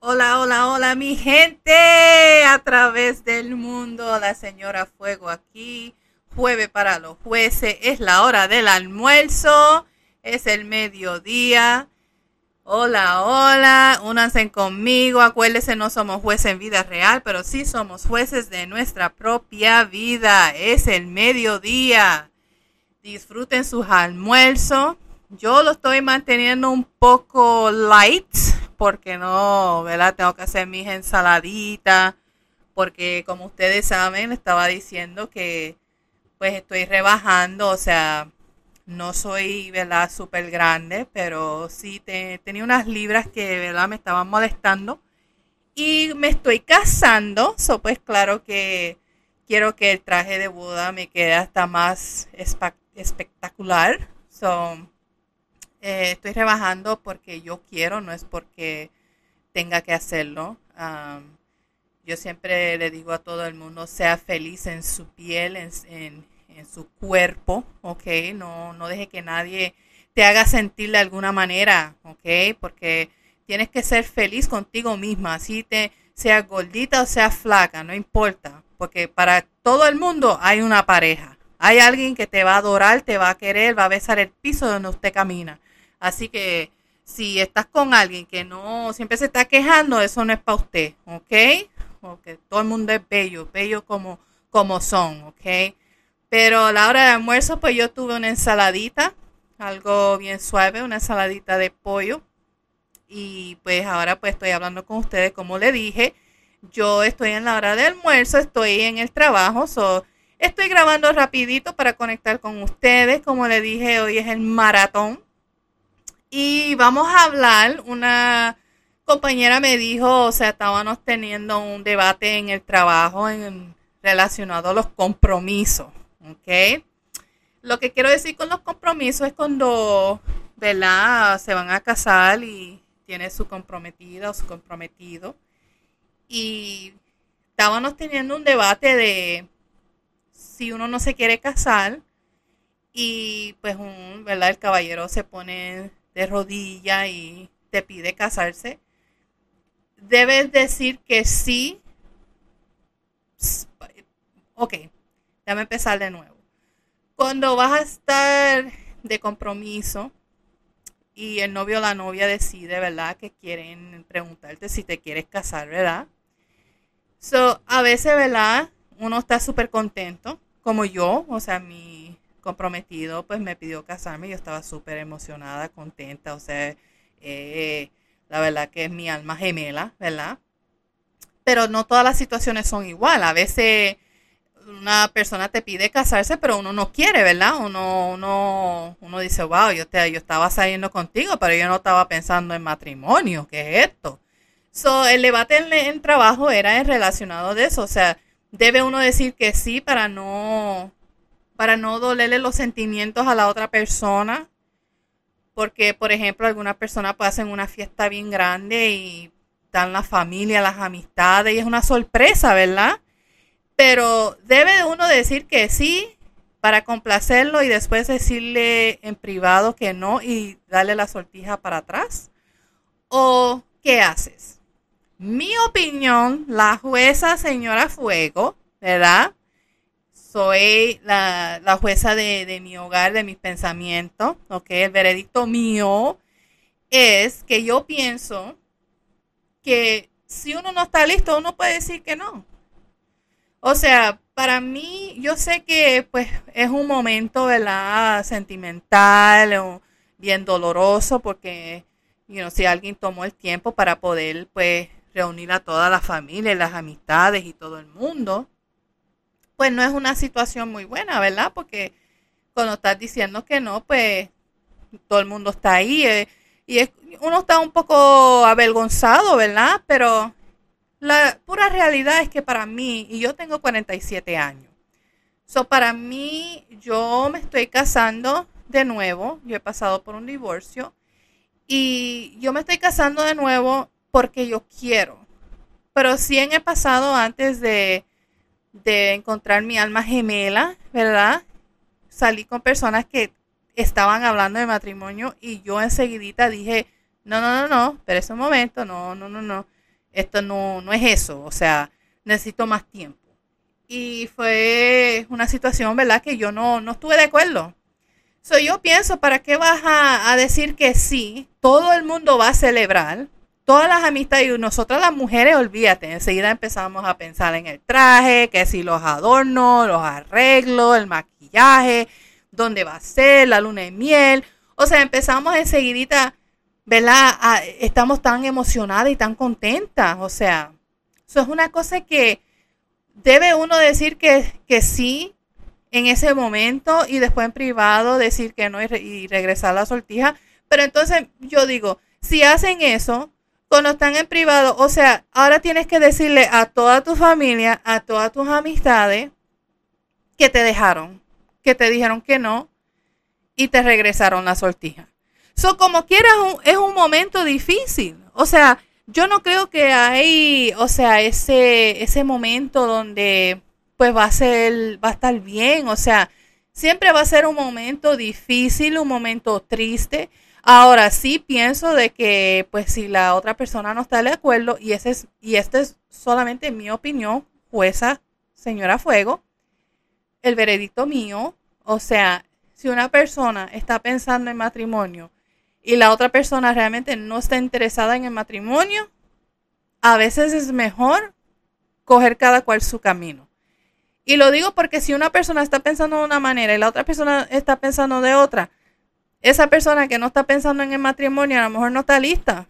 Hola, hola, hola, mi gente a través del mundo. La señora Fuego aquí. Jueves para los jueces. Es la hora del almuerzo. Es el mediodía. Hola, hola. Únanse conmigo. Acuérdense, no somos jueces en vida real, pero sí somos jueces de nuestra propia vida. Es el mediodía. Disfruten sus almuerzos. Yo lo estoy manteniendo un poco light porque no, ¿verdad? Tengo que hacer mis ensaladitas, porque como ustedes saben, estaba diciendo que pues estoy rebajando, o sea, no soy, ¿verdad? Súper grande, pero sí tenía unas libras que, ¿verdad? Me estaban molestando. Y me estoy casando, so pues claro que quiero que el traje de boda me quede hasta más espectacular. So, eh, estoy rebajando porque yo quiero, no es porque tenga que hacerlo. yo siempre le digo a todo el mundo, sea feliz en su piel, en, su cuerpo, ¿ok? No, no deje que nadie te haga sentir de alguna manera, ¿ok? Porque tienes que ser feliz contigo misma, así te sea gordita o sea flaca, no importa, porque para todo el mundo hay una pareja. Hay alguien que te va a adorar, te va a querer, va a besar el piso donde usted camina. Así que si estás con alguien que no siempre se está quejando, eso no es para usted, ¿ok? Porque todo el mundo es bello, bello como, como son, ¿ok? Pero a la hora de almuerzo, pues yo tuve una ensaladita, algo bien suave, una ensaladita de pollo. Y pues ahora pues estoy hablando con ustedes, como le dije, yo estoy en la hora de almuerzo, estoy en el trabajo, so, estoy grabando rapidito para conectar con ustedes. Como le dije, hoy es el maratón y vamos a hablar, una compañera me dijo, o sea, estábamos teniendo un debate en el trabajo en, relacionado a los compromisos, ¿ok? Lo que quiero decir con los compromisos es cuando, ¿verdad? Se van a casar y tiene su comprometida o su comprometido. Y estábamos teniendo un debate de si uno no se quiere casar y pues un, ¿verdad? El caballero se pone de rodilla y te pide casarse, debes decir que sí. Ok, déjame empezar de nuevo. Cuando vas a estar de compromiso y el novio o la novia decide, ¿verdad? Que quieren preguntarte si te quieres casar, ¿verdad? So, a veces, ¿verdad? Uno está súper contento, como yo, o sea, mi comprometido, pues me pidió casarme. Yo estaba súper emocionada, contenta. O sea, eh, la verdad que es mi alma gemela, ¿verdad? Pero no todas las situaciones son igual. A veces una persona te pide casarse, pero uno no quiere, ¿verdad? Uno, uno, uno dice, wow, yo, te, yo estaba saliendo contigo, pero yo no estaba pensando en matrimonio. ¿Qué es esto? So, el debate en el trabajo era relacionado de eso. O sea, debe uno decir que sí para no para no dolerle los sentimientos a la otra persona. Porque, por ejemplo, algunas personas pueden hacer una fiesta bien grande y dan la familia, las amistades, y es una sorpresa, ¿verdad? Pero debe uno decir que sí para complacerlo y después decirle en privado que no y darle la sortija para atrás. ¿O qué haces? Mi opinión, la jueza señora Fuego, ¿verdad? Soy la, jueza de, mi hogar, de mis pensamientos, ¿ok? El veredicto mío es que yo pienso que si uno no está listo, uno puede decir que no. O sea, para mí, yo sé que pues es un momento, ¿verdad? Sentimental o bien doloroso porque, you know, si alguien tomó el tiempo para poder pues reunir a toda la familia, las amistades y todo el mundo pues no es una situación muy buena, ¿verdad? Porque cuando estás diciendo que no, pues todo el mundo está ahí eh, y uno está un poco avergonzado, ¿verdad? Pero la pura realidad es que para mí, y yo tengo 47 años, so para mí yo me estoy casando de nuevo, yo he pasado por un divorcio y yo me estoy casando de nuevo porque yo quiero. Pero sí en el pasado antes de de encontrar mi alma gemela, ¿verdad? Salí con personas que estaban hablando de matrimonio y yo enseguidita dije, no, no, no, no, pero ese momento, no, no, no, no. esto no, no es eso, o sea, necesito más tiempo. Y fue una situación, ¿verdad? Que yo no, no estuve de acuerdo. So, yo pienso, ¿para qué vas a, decir que sí? Todo el mundo va a celebrar, todas las amistades, y nosotras las mujeres, olvídate, enseguida empezamos a pensar en el traje, que si los adornos, los arreglos, el maquillaje, dónde va a ser, la luna de miel. O sea, empezamos enseguidita, ¿verdad? estamos tan emocionadas y tan contentas. O sea, eso es una cosa que debe uno decir que, que sí en ese momento y después en privado decir que no y, y regresar a la sortija. Pero entonces yo digo, si hacen eso, cuando están en privado, o sea, ahora tienes que decirle a toda tu familia, a todas tus amistades, que te dejaron, que te dijeron que no y te regresaron la sortija. So, como quieras, es un momento difícil. O sea, yo no creo que hay, o sea, ese, ese momento donde pues va a ser, va a estar bien. O sea, siempre va a ser un momento difícil, un momento triste. Ahora sí pienso de que, pues, si la otra persona no está de acuerdo, y ese es, y esta es solamente mi opinión, jueza, señora Fuego, el veredicto mío, o sea, si una persona está pensando en matrimonio y la otra persona realmente no está interesada en el matrimonio, a veces es mejor coger cada cual su camino. Y lo digo porque si una persona está pensando de una manera y la otra persona está pensando de otra, esa persona que no está pensando en el matrimonio a lo mejor no está lista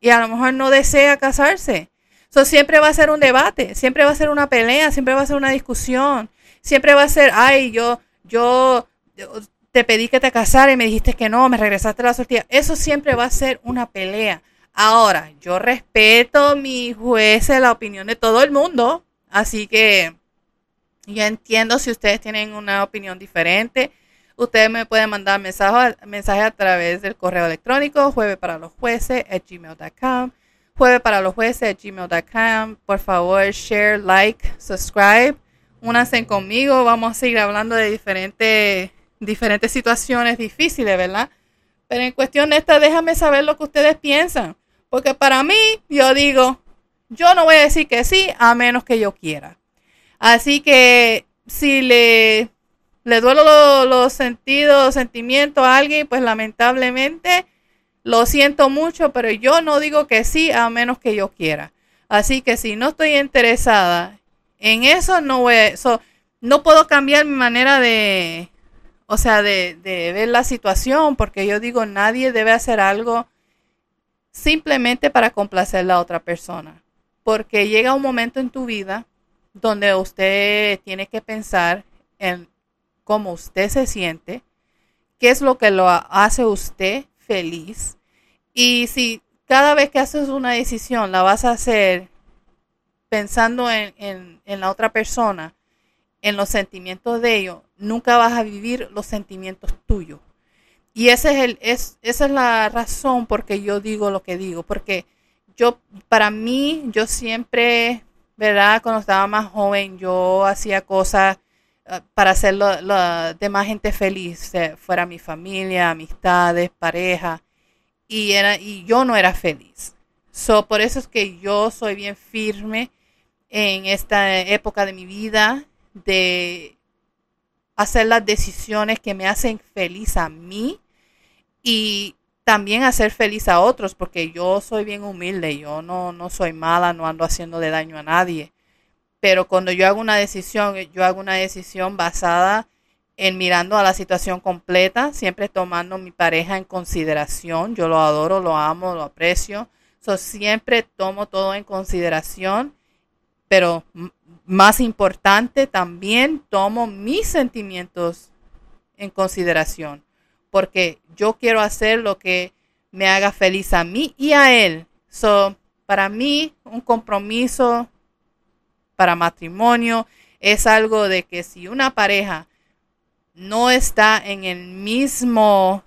y a lo mejor no desea casarse. Eso siempre va a ser un debate, siempre va a ser una pelea, siempre va a ser una discusión, siempre va a ser, ay, yo, yo, te pedí que te casara y me dijiste que no, me regresaste la sortija. Eso siempre va a ser una pelea. Ahora, yo respeto mi jueces, la opinión de todo el mundo, así que yo entiendo si ustedes tienen una opinión diferente Ustedes me pueden mandar mensajes mensaje a través del correo electrónico jueves para los jueces gmail.com. Jueves para los jueces gmail.com. Por favor, share, like, subscribe. Únanse conmigo. Vamos a seguir hablando de diferentes, diferentes situaciones difíciles, ¿verdad? Pero en cuestión de esta, déjame saber lo que ustedes piensan. Porque para mí, yo digo, yo no voy a decir que sí a menos que yo quiera. Así que si le le duelo los, sentidos, sentimientos a alguien, pues lamentablemente lo siento mucho, pero yo no digo que sí a menos que yo quiera. Así que si no estoy interesada en eso, no voy no puedo cambiar mi manera de, o sea, de, de ver la situación, porque yo digo, nadie debe hacer algo simplemente para complacer a la otra persona. Porque llega un momento en tu vida donde usted tiene que pensar en cómo usted se siente, qué es lo que lo hace usted feliz. Y si cada vez que haces una decisión la vas a hacer pensando en, la otra persona, en los sentimientos de ellos, nunca vas a vivir los sentimientos tuyos. Y ese es el, es, esa es la razón por que yo digo lo que digo, porque yo, para mí, yo siempre, ¿verdad? Cuando estaba más joven, yo hacía cosas para hacer la demás gente feliz, fuera mi familia, amistades, pareja, y, era, y yo no era feliz. So, por eso es que yo soy bien firme en esta época de mi vida de hacer las decisiones que me hacen feliz a mí y también hacer feliz a otros, porque yo soy bien humilde, yo no, no soy mala, no ando haciendo de daño a nadie pero cuando yo hago una decisión, yo hago una decisión basada en mirando a la situación completa, siempre tomando mi pareja en consideración. Yo lo adoro, lo amo, lo aprecio. So, siempre tomo todo en consideración, pero más importante, también tomo mis sentimientos en consideración, porque yo quiero hacer lo que me haga feliz a mí y a él. So, para mí, un compromiso para matrimonio es algo de que si una pareja no está en el mismo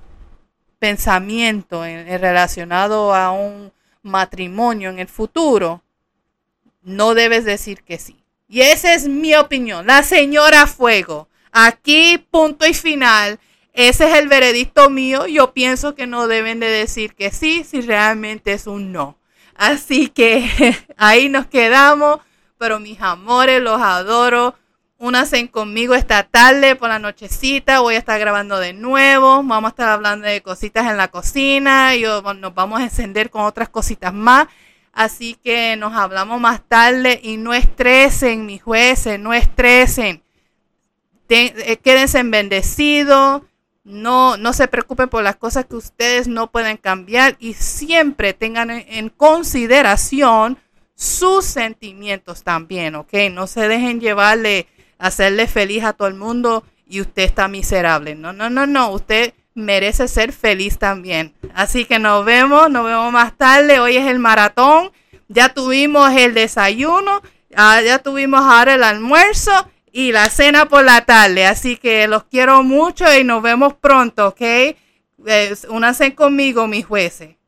pensamiento en, relacionado a un matrimonio en el futuro, no debes decir que sí. Y esa es mi opinión. La señora Fuego. Aquí, punto y final. Ese es el veredicto mío. Yo pienso que no deben de decir que sí si realmente es un no. Así que ahí nos quedamos. Pero mis amores, los adoro. Únanse conmigo esta tarde por la nochecita. Voy a estar grabando de nuevo. Vamos a estar hablando de cositas en la cocina. Y nos vamos a encender con otras cositas más. Así que nos hablamos más tarde y no estresen, mis jueces, no estresen. Eh, quédense bendecidos. No, no se preocupen por las cosas que ustedes no pueden cambiar y siempre tengan en consideración sus sentimientos también, ¿ok? No se dejen llevarle hacerle feliz a todo el mundo y usted está miserable. No, no, no, no, usted merece ser feliz también. Así que nos vemos, nos vemos más tarde. Hoy es el maratón, ya tuvimos el desayuno, ah, ya tuvimos ahora el almuerzo y la cena por la tarde. Así que los quiero mucho y nos vemos pronto, ¿ok? Únanse conmigo, mis jueces.